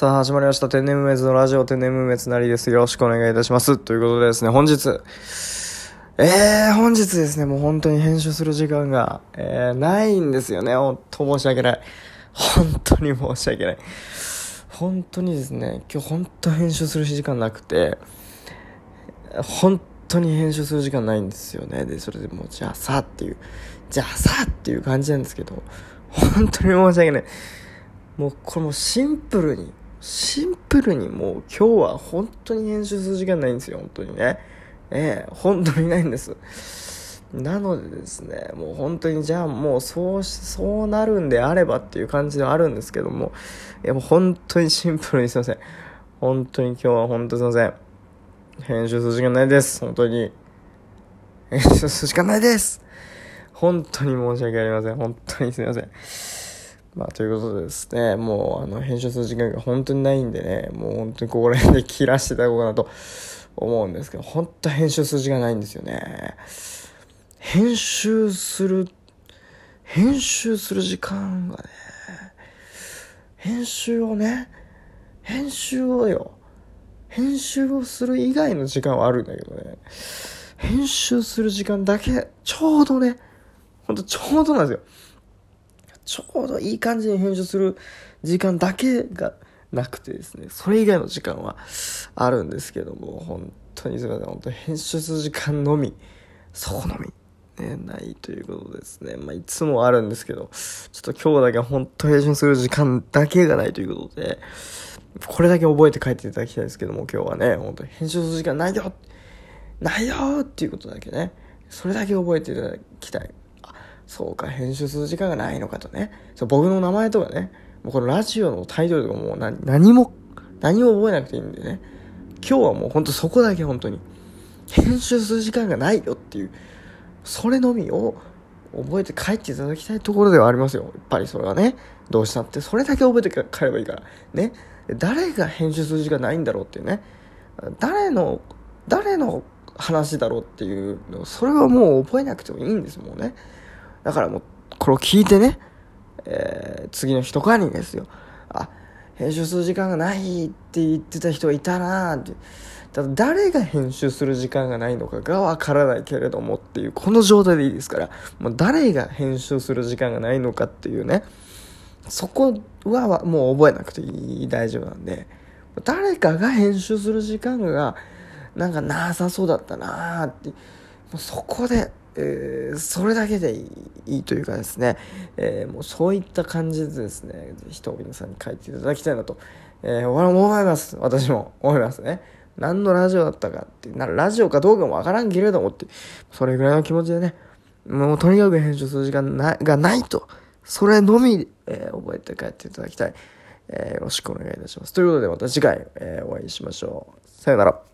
さあ、始まりました。天然無滅のラジオ、天然無滅なりです。よろしくお願いいたします。ということでですね、本日、えー、本日ですね、もう本当に編集する時間が、えー、ないんですよね。ほんと申し訳ない。本当に申し訳ない。本当にですね、今日本当編集する時間なくて、本当に編集する時間ないんですよね。で、それでもう、じゃあさっていう、じゃあさっていう感じなんですけど、本当に申し訳ない。もうこれもシンプルに、シンプルにもう今日は本当に編集する時間ないんですよ、本当にね。ええ本当にないんです。なのでですね、もう本当にじゃあもうそうしそうなるんであればっていう感じではあるんですけども、いやもう本当にシンプルにすいません。本当に今日は本当すいません。編集する時間ないです。本当に。編集する時間ないです。本当に申し訳ありません。本当にすいません。まあ、ということでですね、もう、あの、編集する時間が本当にないんでね、もう本当にここら辺で切らしていただこうかなと思うんですけど、本当編集する時間ないんですよね。編集する、編集する時間がね、編集をね、編集をよ、編集をする以外の時間はあるんだけどね、編集する時間だけ、ちょうどね、ほんとちょうどなんですよ。ちょうどいい感じに編集する時間だけがなくてですね、それ以外の時間はあるんですけども、本当にすみません、本当に編集する時間のみ、そこのみ、ね、ないということですね。まあ、いつもあるんですけど、ちょっと今日だけ本当編集する時間だけがないということで、これだけ覚えて帰っていただきたいですけども、今日はね、本当に編集する時間ないよないよっていうことだけね、それだけ覚えていただきたい。そうか、編集する時間がないのかとね。そう僕の名前とかね、もうこのラジオのタイトルとかもう何何も、何も覚えなくていいんでね。今日はもうほんとそこだけ本当に。編集する時間がないよっていう、それのみを覚えて帰っていただきたいところではありますよ。やっぱりそれはね。どうしたって、それだけ覚えて帰ればいいから。ね。誰が編集する時間ないんだろうっていうね。誰の、誰の話だろうっていうの、それはもう覚えなくてもいいんですもんね。だからもう、これを聞いてね、えー、次の日とかにですよ、あ、編集する時間がないって言ってた人がいたなって。ただ誰が編集する時間がないのかがわからないけれどもっていう、この状態でいいですから、もう誰が編集する時間がないのかっていうね、そこはもう覚えなくていい、大丈夫なんで、誰かが編集する時間がなんかなさそうだったなーって、もうそこでえー、それだけでいいというかですね、えー、もうそういった感じでですね、ぜひと皆さんに書いていただきたいなと、えー、思います。私も思いますね。何のラジオだったかって、なラジオかどうかもわからんけれどもって、それぐらいの気持ちでね、もうとにかく編集する時間ながないと、それのみ、えー、覚えて帰っていただきたい。えー、よろしくお願いいたします。ということでまた次回、えー、お会いしましょう。さよなら。